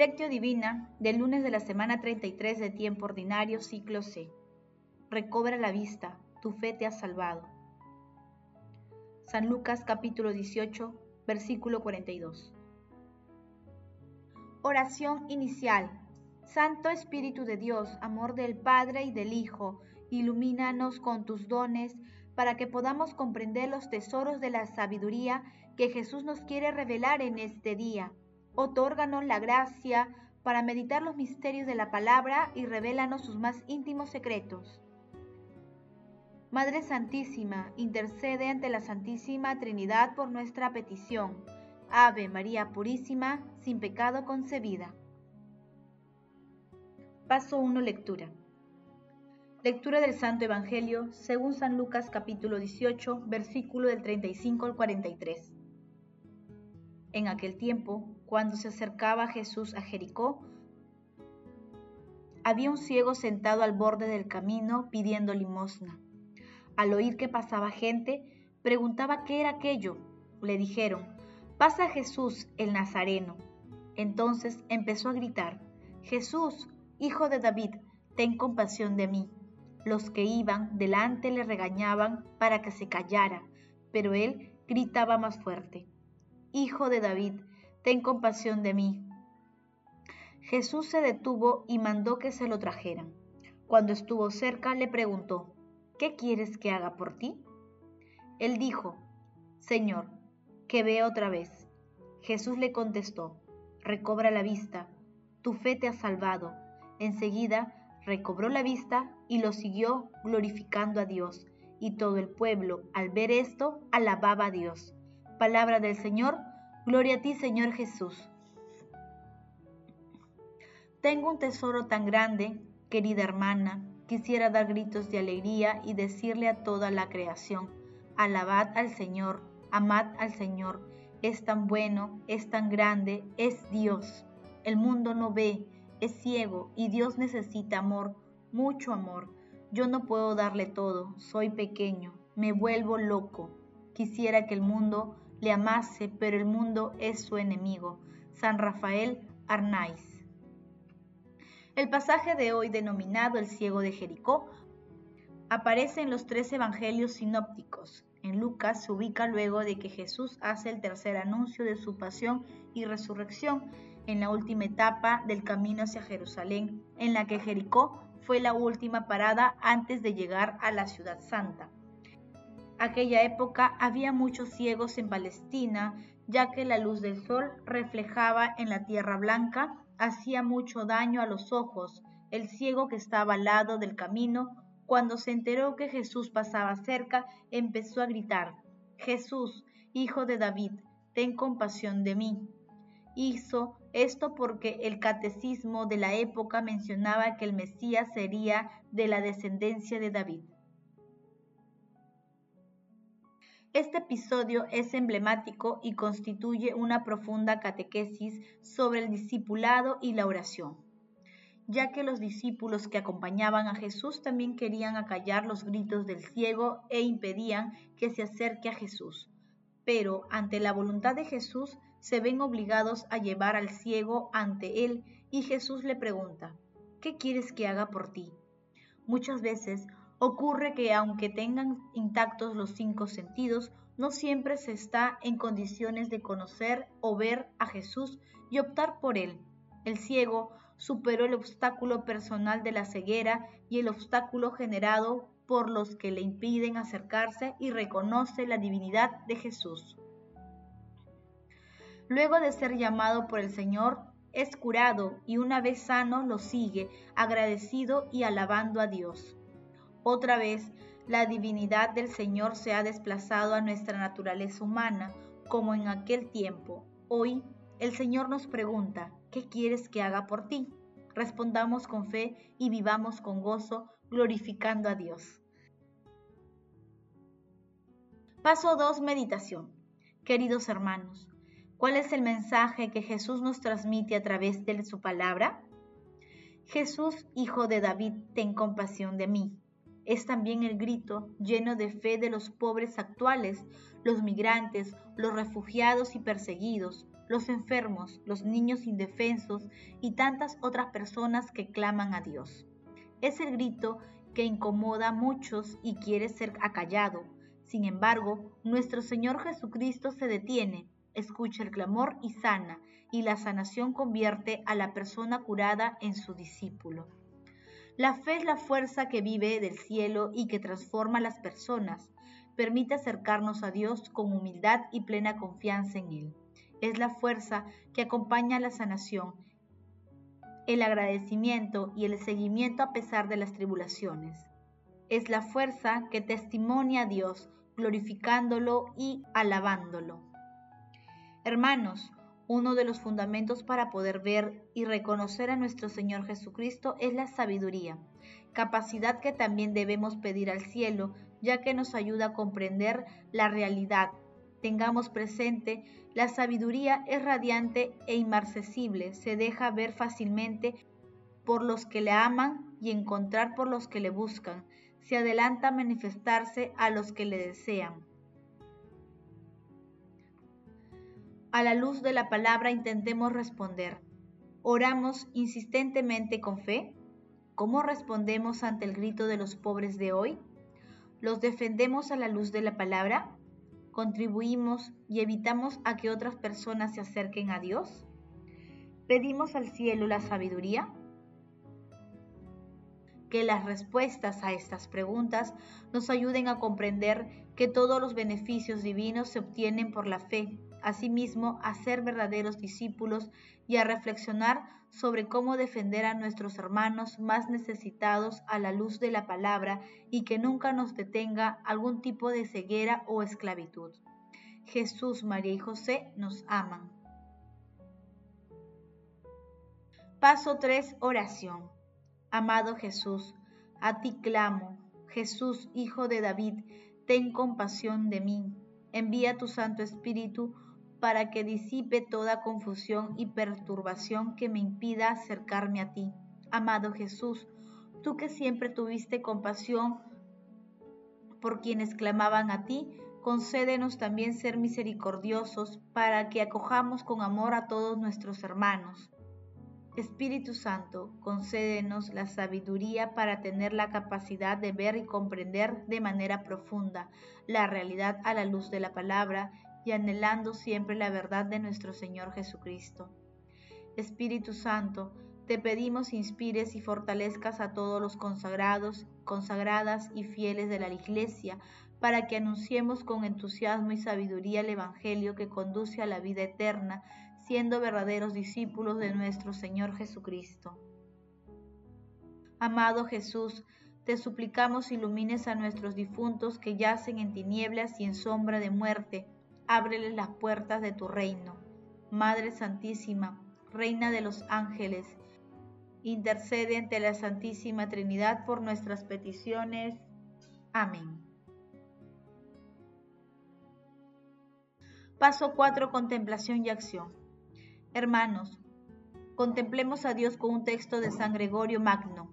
Lectio Divina del lunes de la semana 33 de tiempo ordinario, ciclo C. Recobra la vista, tu fe te ha salvado. San Lucas capítulo 18, versículo 42. Oración inicial. Santo Espíritu de Dios, amor del Padre y del Hijo, ilumínanos con tus dones para que podamos comprender los tesoros de la sabiduría que Jesús nos quiere revelar en este día Otórganos la gracia para meditar los misterios de la palabra y revélanos sus más íntimos secretos. Madre Santísima, intercede ante la Santísima Trinidad por nuestra petición. Ave María Purísima, sin pecado concebida. Paso 1. Lectura. Lectura del Santo Evangelio según San Lucas capítulo 18, versículo del 35 al 43. En aquel tiempo, cuando se acercaba Jesús a Jericó, había un ciego sentado al borde del camino pidiendo limosna. Al oír que pasaba gente, preguntaba qué era aquello. Le dijeron, pasa Jesús el Nazareno. Entonces empezó a gritar, Jesús, hijo de David, ten compasión de mí. Los que iban delante le regañaban para que se callara, pero él gritaba más fuerte, Hijo de David, ten compasión de mí. Jesús se detuvo y mandó que se lo trajeran. Cuando estuvo cerca le preguntó, ¿qué quieres que haga por ti? Él dijo, Señor, que vea otra vez. Jesús le contestó, recobra la vista, tu fe te ha salvado. Enseguida recobró la vista y lo siguió glorificando a Dios. Y todo el pueblo, al ver esto, alababa a Dios. Palabra del Señor, gloria a ti Señor Jesús. Tengo un tesoro tan grande, querida hermana, quisiera dar gritos de alegría y decirle a toda la creación, alabad al Señor, amad al Señor, es tan bueno, es tan grande, es Dios. El mundo no ve, es ciego y Dios necesita amor, mucho amor. Yo no puedo darle todo, soy pequeño, me vuelvo loco. Quisiera que el mundo le amase, pero el mundo es su enemigo. San Rafael Arnaiz. El pasaje de hoy, denominado el ciego de Jericó, aparece en los tres evangelios sinópticos. En Lucas se ubica luego de que Jesús hace el tercer anuncio de su pasión y resurrección en la última etapa del camino hacia Jerusalén, en la que Jericó fue la última parada antes de llegar a la ciudad santa aquella época había muchos ciegos en Palestina, ya que la luz del sol reflejaba en la tierra blanca, hacía mucho daño a los ojos. El ciego que estaba al lado del camino, cuando se enteró que Jesús pasaba cerca, empezó a gritar, Jesús, hijo de David, ten compasión de mí. Hizo esto porque el catecismo de la época mencionaba que el Mesías sería de la descendencia de David. Este episodio es emblemático y constituye una profunda catequesis sobre el discipulado y la oración, ya que los discípulos que acompañaban a Jesús también querían acallar los gritos del ciego e impedían que se acerque a Jesús. Pero ante la voluntad de Jesús se ven obligados a llevar al ciego ante él y Jesús le pregunta, ¿qué quieres que haga por ti? Muchas veces Ocurre que aunque tengan intactos los cinco sentidos, no siempre se está en condiciones de conocer o ver a Jesús y optar por él. El ciego superó el obstáculo personal de la ceguera y el obstáculo generado por los que le impiden acercarse y reconoce la divinidad de Jesús. Luego de ser llamado por el Señor, es curado y una vez sano lo sigue, agradecido y alabando a Dios. Otra vez, la divinidad del Señor se ha desplazado a nuestra naturaleza humana, como en aquel tiempo. Hoy, el Señor nos pregunta, ¿qué quieres que haga por ti? Respondamos con fe y vivamos con gozo, glorificando a Dios. Paso 2. Meditación. Queridos hermanos, ¿cuál es el mensaje que Jesús nos transmite a través de su palabra? Jesús, hijo de David, ten compasión de mí. Es también el grito lleno de fe de los pobres actuales, los migrantes, los refugiados y perseguidos, los enfermos, los niños indefensos y tantas otras personas que claman a Dios. Es el grito que incomoda a muchos y quiere ser acallado. Sin embargo, nuestro Señor Jesucristo se detiene, escucha el clamor y sana, y la sanación convierte a la persona curada en su discípulo. La fe es la fuerza que vive del cielo y que transforma a las personas, permite acercarnos a Dios con humildad y plena confianza en Él es la fuerza que acompaña la sanación, el agradecimiento y el seguimiento a pesar de las tribulaciones. Es la fuerza que testimonia a Dios, glorificándolo y alabándolo. Hermanos, uno de los fundamentos para poder ver y reconocer a nuestro Señor Jesucristo es la sabiduría, capacidad que también debemos pedir al cielo, ya que nos ayuda a comprender la realidad tengamos presente, la sabiduría es radiante e inmarcesible, se deja ver fácilmente por los que le aman y encontrar por los que le buscan, se adelanta a manifestarse a los que le desean. A la luz de la palabra intentemos responder. ¿Oramos insistentemente con fe? ¿Cómo respondemos ante el grito de los pobres de hoy? ¿Los defendemos a la luz de la palabra? contribuimos y evitamos a que otras personas se acerquen a Dios? ¿Pedimos al cielo la sabiduría? Que las respuestas a estas preguntas nos ayuden a comprender que todos los beneficios divinos se obtienen por la fe, asimismo a ser verdaderos discípulos y a reflexionar sobre cómo defender a nuestros hermanos más necesitados a la luz de la palabra y que nunca nos detenga algún tipo de ceguera o esclavitud. Jesús, María y José nos aman. Paso 3. Oración. Amado Jesús, a ti clamo. Jesús, Hijo de David, ten compasión de mí. Envía tu Santo Espíritu para que disipe toda confusión y perturbación que me impida acercarme a ti. Amado Jesús, tú que siempre tuviste compasión por quienes clamaban a ti, concédenos también ser misericordiosos para que acojamos con amor a todos nuestros hermanos. Espíritu Santo, concédenos la sabiduría para tener la capacidad de ver y comprender de manera profunda la realidad a la luz de la palabra y anhelando siempre la verdad de nuestro Señor Jesucristo. Espíritu Santo, te pedimos inspires y fortalezcas a todos los consagrados, consagradas y fieles de la Iglesia, para que anunciemos con entusiasmo y sabiduría el Evangelio que conduce a la vida eterna, siendo verdaderos discípulos de nuestro Señor Jesucristo. Amado Jesús, te suplicamos ilumines a nuestros difuntos que yacen en tinieblas y en sombra de muerte, ábreles las puertas de tu reino. Madre Santísima, Reina de los ángeles, intercede ante la Santísima Trinidad por nuestras peticiones. Amén. Paso 4. Contemplación y acción. Hermanos, contemplemos a Dios con un texto de San Gregorio Magno.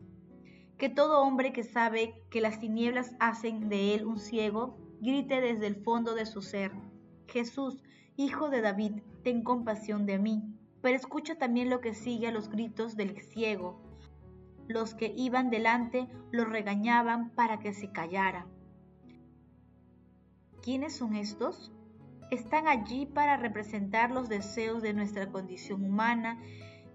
Que todo hombre que sabe que las tinieblas hacen de él un ciego, grite desde el fondo de su ser Jesús, Hijo de David, ten compasión de mí. Pero escucha también lo que sigue a los gritos del ciego. Los que iban delante lo regañaban para que se callara. ¿Quiénes son estos? Están allí para representar los deseos de nuestra condición humana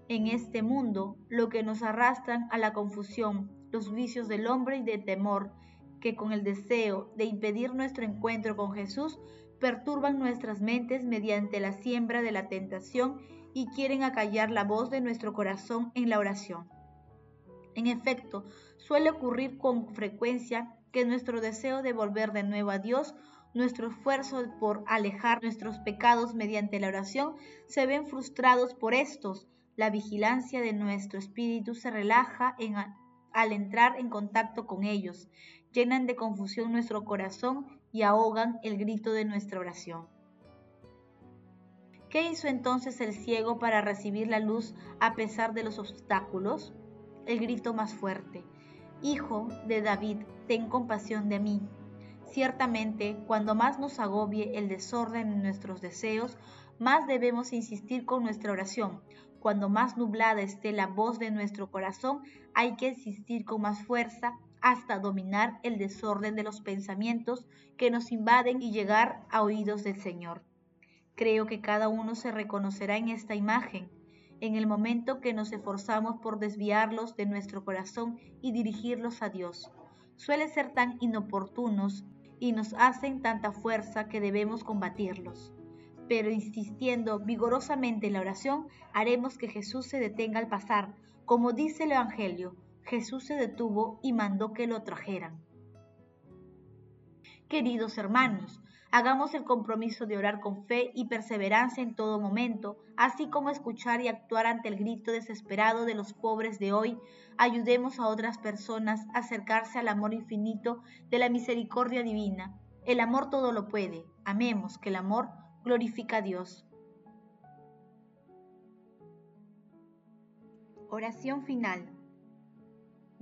en este mundo, lo que nos arrastran a la confusión, los vicios del hombre y de temor, que con el deseo de impedir nuestro encuentro con Jesús perturban nuestras mentes mediante la siembra de la tentación y quieren acallar la voz de nuestro corazón en la oración. En efecto, suele ocurrir con frecuencia que nuestro deseo de volver de nuevo a Dios, nuestro esfuerzo por alejar nuestros pecados mediante la oración, se ven frustrados por estos. La vigilancia de nuestro espíritu se relaja al entrar en contacto con ellos, llenan de confusión nuestro corazón y ahogan el grito de nuestra oración. ¿Qué hizo entonces el ciego para recibir la luz a pesar de los obstáculos? El grito más fuerte. Hijo de David, ten compasión de mí. Ciertamente, cuando más nos agobie el desorden en nuestros deseos, más debemos insistir con nuestra oración. Cuando más nublada esté la voz de nuestro corazón, hay que insistir con más fuerza hasta dominar el desorden de los pensamientos que nos invaden y llegar a oídos del Señor. Creo que cada uno se reconocerá en esta imagen en el momento que nos esforzamos por desviarlos de nuestro corazón y dirigirlos a Dios. Suele ser tan inoportunos y nos hacen tanta fuerza que debemos combatirlos. Pero insistiendo vigorosamente en la oración, haremos que Jesús se detenga al pasar. Como dice el Evangelio, Jesús se detuvo y mandó que lo trajeran. Queridos hermanos, Hagamos el compromiso de orar con fe y perseverancia en todo momento, así como escuchar y actuar ante el grito desesperado de los pobres de hoy. Ayudemos a otras personas a acercarse al amor infinito de la misericordia divina. El amor todo lo puede. Amemos que el amor glorifica a Dios. Oración final.